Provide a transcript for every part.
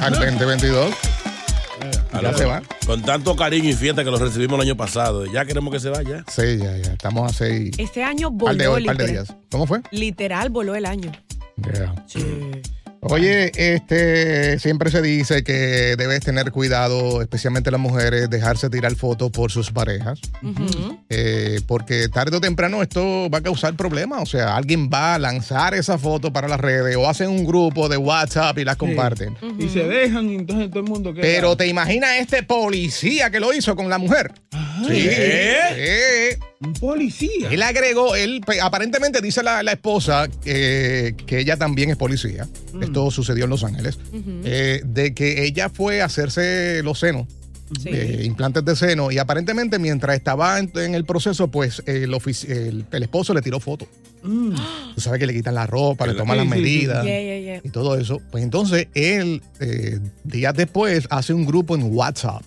Al 2022. Ya se va. Con tanto cariño y fiesta que lo recibimos el año pasado. Ya queremos que se vaya. Sí, ya, ya. Estamos a seis. Este año Par de, voló par de literal. días. ¿Cómo fue? Literal voló el año. Ya. Oye, este siempre se dice que debes tener cuidado, especialmente las mujeres, dejarse tirar fotos por sus parejas. Eh, porque tarde o temprano esto va a causar problemas. O sea, alguien va a lanzar esa foto para las redes o hacen un grupo de WhatsApp y las comparten. Y se dejan y entonces todo el mundo queda. Pero te imaginas este policía que lo hizo con la mujer. Sí. Sí. Un policía. Él agregó, él pe- aparentemente dice la, la esposa eh, que ella también es policía. Esto sucedió en Los Ángeles. eh, de que ella fue a hacerse los senos. Sí. eh, implantes de seno y aparentemente mientras estaba en, en el proceso pues el, ofici- el, el esposo le tiró fotos tú sabes que le quitan la ropa le toman sí, las sí. medidas Yeah, yeah, yeah. y todo eso pues entonces él eh, días después hace un grupo en WhatsApp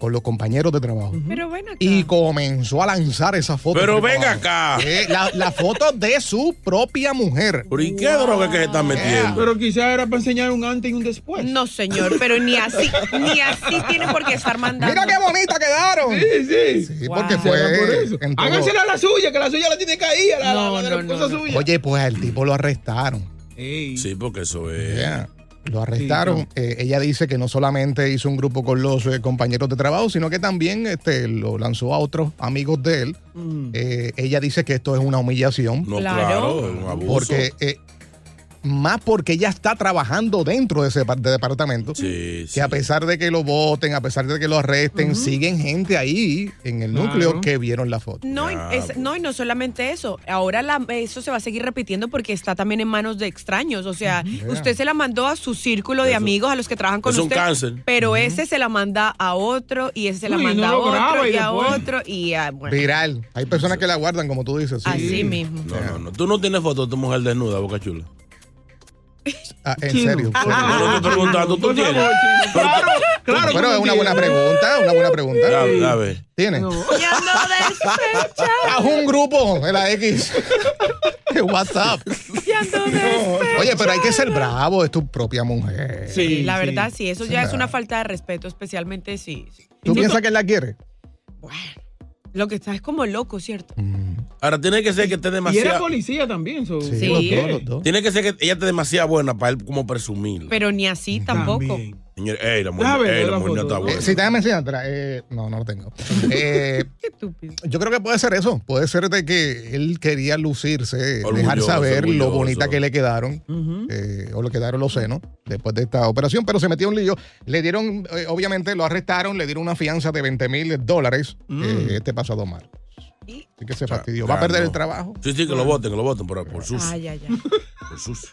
con los compañeros de trabajo Pero bueno, y comenzó a lanzar esa foto. Pero abajo. acá. Eh, la, la foto de su propia mujer. ¿Pero y qué droga es que se están metiendo? Pero quizás era para enseñar un antes y un después. no señor, pero ni así, ni así tiene por qué estar mandando. Mira qué bonita quedaron. Sí, sí. Sí, Wow. porque Será por fue. eso. Hágansela a la suya, que la suya la tiene caída, la, la- No, la de la no, no, esposa no. suya. Oye, pues al tipo lo arrestaron. Ey. Sí, porque eso es. Yeah. Lo arrestaron. Eh, ella dice que no solamente hizo un grupo con los eh, compañeros de trabajo, sino que también este, lo lanzó a otros amigos de él. Mm. Eh, ella dice que esto es una humillación. No, Claro. claro, es un abuso. Porque. Más porque ella está trabajando dentro de ese de departamento. Sí, sí. que a pesar de que lo voten, a pesar de que lo arresten, siguen gente ahí en el núcleo Claro. que vieron la foto. No, y es- no, y no solamente eso. Ahora la- eso se va a seguir repitiendo porque está también en manos de extraños. O sea, usted se la mandó a su círculo de Eso- amigos, a los que trabajan con es un cáncer. Pero ese se la manda a otro, y ese se la manda no a otro, y y a otro, y a, bueno, Viral. Hay personas que la guardan, como tú dices. sí. así mismo. No, no, no. Tú no tienes foto de tu mujer desnuda, Boca Chula. Ah, en serio. No, no estoy preguntando, tú tienes. Claro, claro. Pero es no una buena pregunta, una buena pregunta. Ves. ¿Tienes? No. Ya Haz un grupo de la X. WhatsApp. ya despechada. Oye, pero hay que ser bravo, es tu propia mujer. Sí, la verdad, sí, eso ya es una falta de respeto, especialmente si. si- ¿Tú piensas que él la quiere? Bueno, lo que está es como loco, ¿cierto? Ahora tiene que ser que esté Y era demasiado. policía también. so- Sí, Sí. los dos, los dos. Tiene que ser que ella esté demasiado buena para él como presumir. Pero ni así tampoco. También. Señor, ey, la mujer, ey, la la mujer no está buena. Eh, sí, déjame enseñarte. Eh, no, no lo tengo. Eh, Qué estúpido. yo creo que puede ser eso. Puede ser de que él quería lucirse, dejar Orgulloso, saber lo bonita que le quedaron, eh, o le quedaron los senos después de esta operación, pero se metió un lío. Le dieron, eh, obviamente lo arrestaron, le dieron una fianza de 20 mil dólares eh, este pasado martes. Así que se fastidió. Va a perder el trabajo. Sí, sí, que lo voten, que lo voten por, por sus. Ay, ay, ay. Por sus.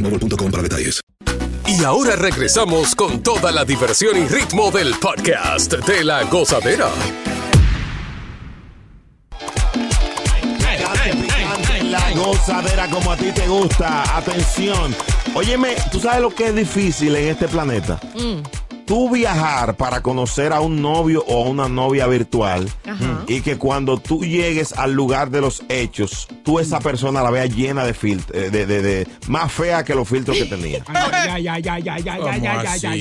boostmobile.com para detalles. Y ahora regresamos con toda la diversión y ritmo del podcast de la gozadera. La gozadera como a ti te gusta. Atención. Óyeme, ¿tú sabes lo que es difícil en este planeta? tú viajar para conocer a un novio o a una novia virtual y que cuando tú llegues al lugar de los hechos, tú esa persona la veas llena de filtros, eh, de, de, de, más fea que los filtros que tenía.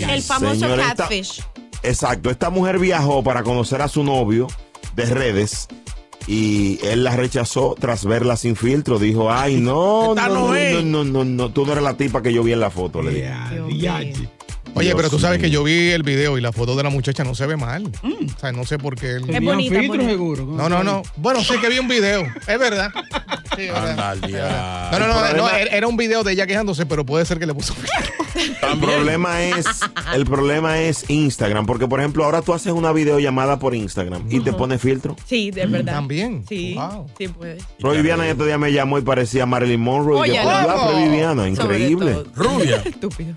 El famoso catfish. Exacto, esta mujer viajó para conocer a su novio de redes y él la rechazó tras verla sin filtro. Dijo, ay, no, no no, no, no, no, tú no eres la tipa que yo vi en la foto, le dije. Oye, Dios pero tú sabes mío. que yo vi el video y la foto de la muchacha no se ve mal. O sea, no sé por qué. él- Es bonita, filtro bonita. seguro. No, no, no. Bueno, sé que vi un video. Es verdad. Sí, verdad. No, no, no, El no, era un video de ella quejándose, pero puede ser que le puso. El problema es, el problema es Instagram, porque por ejemplo ahora tú haces una videollamada por Instagram y te pone filtro. Sí, de verdad. También. Sí, Wow. sí puede. Roy Viviana este día me llamó y parecía Marilyn Monroe. y yo, Oye, "Pero ya, ¿cómo? pero Viviana, increíble. Rubia. Estúpido.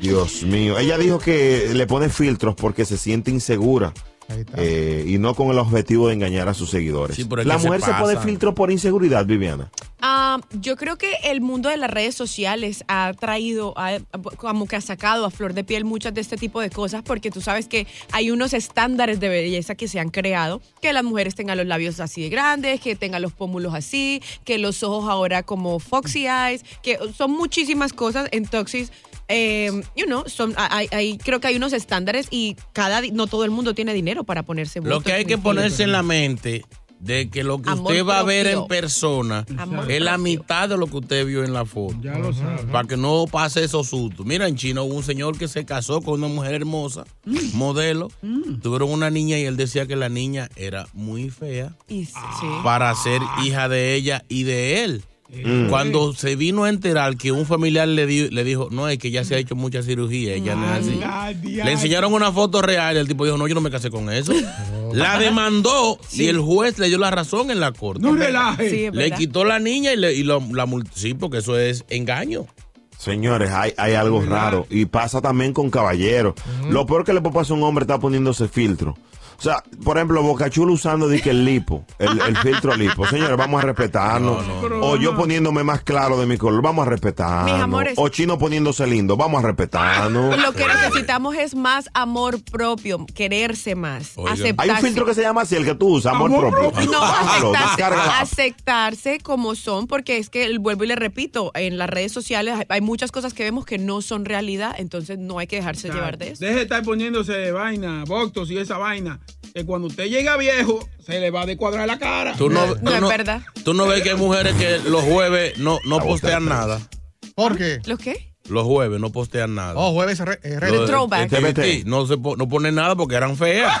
Dios mío. Ella dijo que le pone filtros porque se siente insegura. Ahí está. eh, y no con el objetivo de engañar a sus seguidores. Sí, la se mujer se, pone filtro por inseguridad, Viviana. Ah, yo creo que el mundo de las redes sociales ha traído, ha- como que ha sacado a flor de piel muchas de este tipo de cosas, porque tú sabes que hay unos estándares de belleza que se han creado, que las mujeres tengan los labios así de grandes, que tengan los pómulos así, que los ojos ahora como foxy eyes, que son muchísimas cosas. Entonces, eh, you know, son, hay, hay- creo que hay unos estándares y cada, no todo el mundo tiene dinero para ponerse Lo que hay que ponerse en la mente de que lo que Amor usted va a ver en persona Amor es la propio. mitad de lo que usted vio en la foto. Ya lo sabes. Para que no pase esos sustos. Mira, en China hubo un señor que se casó con una mujer hermosa, modelo. Tuvieron una niña y él decía que la niña era muy fea Y sí. para ser hija de ella y de él. Cuando se vino a enterar que un familiar le, di- le dijo, no, es que ya se ha hecho mucha cirugía, ella no es así. Le enseñaron una foto real y el tipo dijo, no, yo no me casé con eso. La demandó y el juez le dio la razón en la corte. No relaje. Sí, le quitó la niña y, le, y lo- la multó. Sí, porque eso es engaño. Señores, hay, hay algo raro. Y pasa también con caballeros. Lo peor que le puede pasar a un hombre está poniéndose filtro. O sea, por ejemplo, Bocachula usando di que el lipo, el, el filtro lipo. Señores, vamos a respetarnos. O yo poniéndome más claro de mi color, vamos a respetarnos. Mis amores. O Chino poniéndose lindo, vamos a respetarnos. Lo que necesitamos es más amor propio, quererse más, Oigan. aceptarse. Hay un filtro que se llama así, el que tú usas, amor, Amor propio. propio. No, aceptarse, aceptarse como son, porque es que, el- vuelvo y le repito, en las redes sociales hay, muchas cosas que vemos que no son realidad, entonces no hay que dejarse llevar de eso. Deje de estar poniéndose vaina, botox y esa vaina. Que cuando usted llega viejo, se le va a descuadrar la cara. Tú no, No, tú no es no- verdad. Tú no ves que hay mujeres que los jueves no, no postean nada. ¿Por qué? ¿Los qué? Los jueves no postean nada. Oh, jueves re- eh, Lo de- throwback. no, se po- no ponen nada porque eran feas.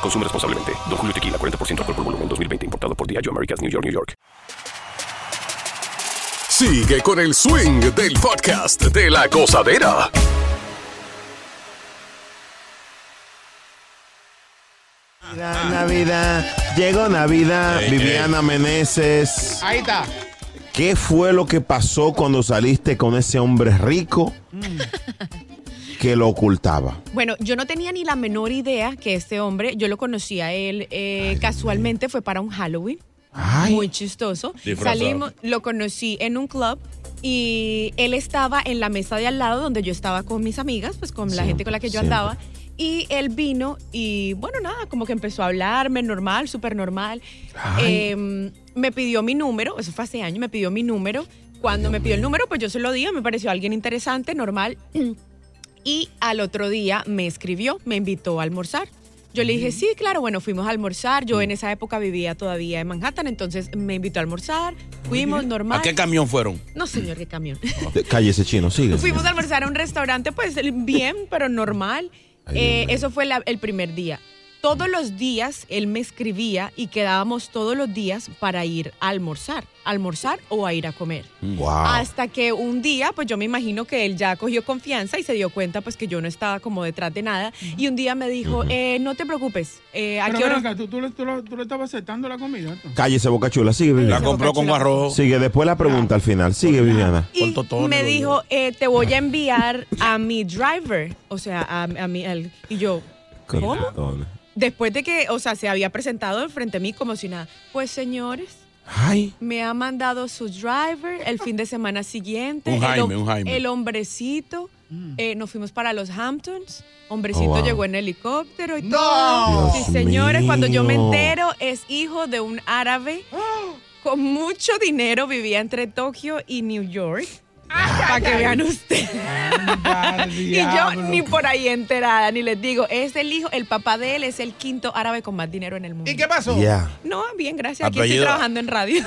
Consume responsablemente. Don Julio Tequila, 40% alcohol por volumen, 2020. Importado por Diageo Americas, New York, New York. Sigue con el swing del podcast de la gozadera. Navidad, Navidad, llegó Navidad, Viviana Meneses. Ahí está. ¿Qué fue lo que pasó cuando saliste con ese hombre rico que lo ocultaba? Bueno, yo no tenía ni la menor idea que este hombre, yo lo conocía a él eh, casualmente, fue para un Halloween. Muy chistoso. Disfrazado. Salimos, lo conocí en un club y él estaba en la mesa de al lado donde yo estaba con mis amigas, pues con la gente con la que yo siempre. andaba. Y él vino y bueno, nada, como que empezó a hablarme normal, súper normal. Eh, me pidió mi número, eso fue hace años, me pidió mi número. Cuando me pidió el número, pues yo se lo di, me pareció alguien interesante, normal. Y al otro día me escribió, me invitó a almorzar. Yo le dije, sí, claro, bueno, fuimos a almorzar. Yo en esa época vivía todavía en Manhattan, entonces me invitó a almorzar, fuimos normal. ¿A qué camión fueron? No, señor, qué camión. Calle ese chino, sigue. Fuimos a almorzar a un restaurante, pues bien, pero normal. Eh, eso fue la- el primer día. Todos los días él me escribía y quedábamos todos los días para ir a almorzar, almorzar o a ir a comer. Wow. Hasta que un día, pues yo me imagino que él ya cogió confianza y se dio cuenta pues que yo no estaba como detrás de nada. Y un día me dijo, eh, no te preocupes, eh, ¿a Pero qué ven hora? acá, ¿tú, tú, le, tú, lo- tú le estabas aceptando la comida. Cállese, Boca Chula, sigue Viviana. La compró con arroz. Sigue, después la pregunta al final. Sigue, Viviana. Y me dijo, eh, te voy a enviar a mi driver, o sea, a, a mi, al- y yo, ¿cómo? Después de que, o sea, se había presentado enfrente a mí como si nada. Pues señores, Ay. me ha mandado su driver el fin de semana siguiente. Un El Jaime, hom- un Jaime. El hombrecito. eh, nos fuimos para los Hamptons. Hombrecito Oh, wow. llegó en helicóptero y ¡No! todo. Sí, Dios señores, cuando yo me entero, es hijo de un árabe con mucho dinero. Vivía entre Tokio y New York. Para que vean ustedes. y yo ni por ahí enterada, ni les digo, es el hijo, el papá de él es el quinto árabe con más dinero en el mundo. ¿Y qué pasó? Ya. No, bien, gracias. Aquí estoy trabajando en radio.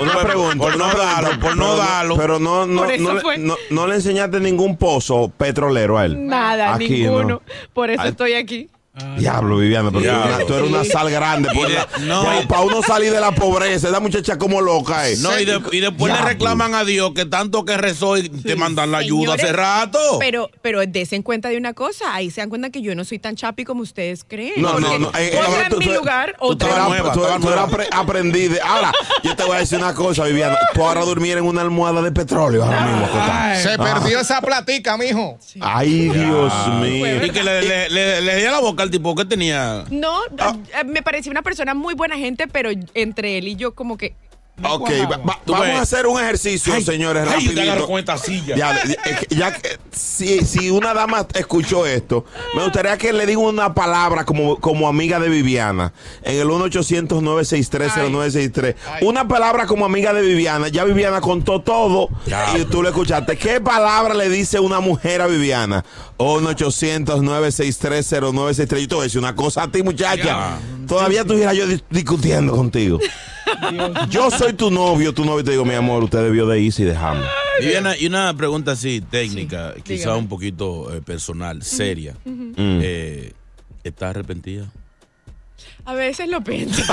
Una pregunta. por no darlo, por no darlo. Pero no, no, Por eso no, no- no le enseñaste ningún pozo petrolero a él. Nada, Aquí, ninguno. ¿no? Por eso estoy aquí. Diablo, Viviana, pero tú eres Diablo. una- tú eres una sal grande. De- no, y- para uno salir de la pobreza, esa muchacha como loca es. No, y, de- y después le reclaman a Dios que tanto que rezó y te mandan la ayuda Señores, hace rato. Pero, pero desen cuenta de una cosa. Ahí se dan cuenta que yo no soy tan chapi como ustedes creen. No, no, no. eh, eh, pongan tú- mi tú- lugar tú otra eras- nueva, tú- tú eras aprendiz. Ahora, yo te voy a decir una cosa, Viviana. Tú ahora durmiera en una almohada de petróleo ahora mismo. Se Ah. perdió esa platica, mijo. Ay, Dios mío. Y que le, le, le, le di a la boca al tipo que tenía. No, Ah. eh, me parecía una persona muy buena gente, pero entre él y yo como que... Ok, va- va- vamos ves. a hacer un ejercicio, Ay, señores, ay, rapidito. con esta silla. Ya, que- ya que- si, si una dama escuchó esto, me gustaría que le diga una palabra como, como amiga de Viviana en el 1-800-963-0963. Una palabra como amiga de Viviana. Ya Viviana contó todo y tú lo escuchaste. ¿Qué palabra le dice una mujer a Viviana? 1-800-963-0963. Yo te voy a decir una cosa a ti, muchacha. Todavía estuviera yo dis- discutiendo contigo. Yo soy tu novio, tu novio, y te digo, mi amor, usted debió de irse y dejarme. Y una, y una pregunta así, técnica, quizá dígame. un poquito eh, personal, seria. Eh, ¿Estás arrepentida? A veces lo pienso.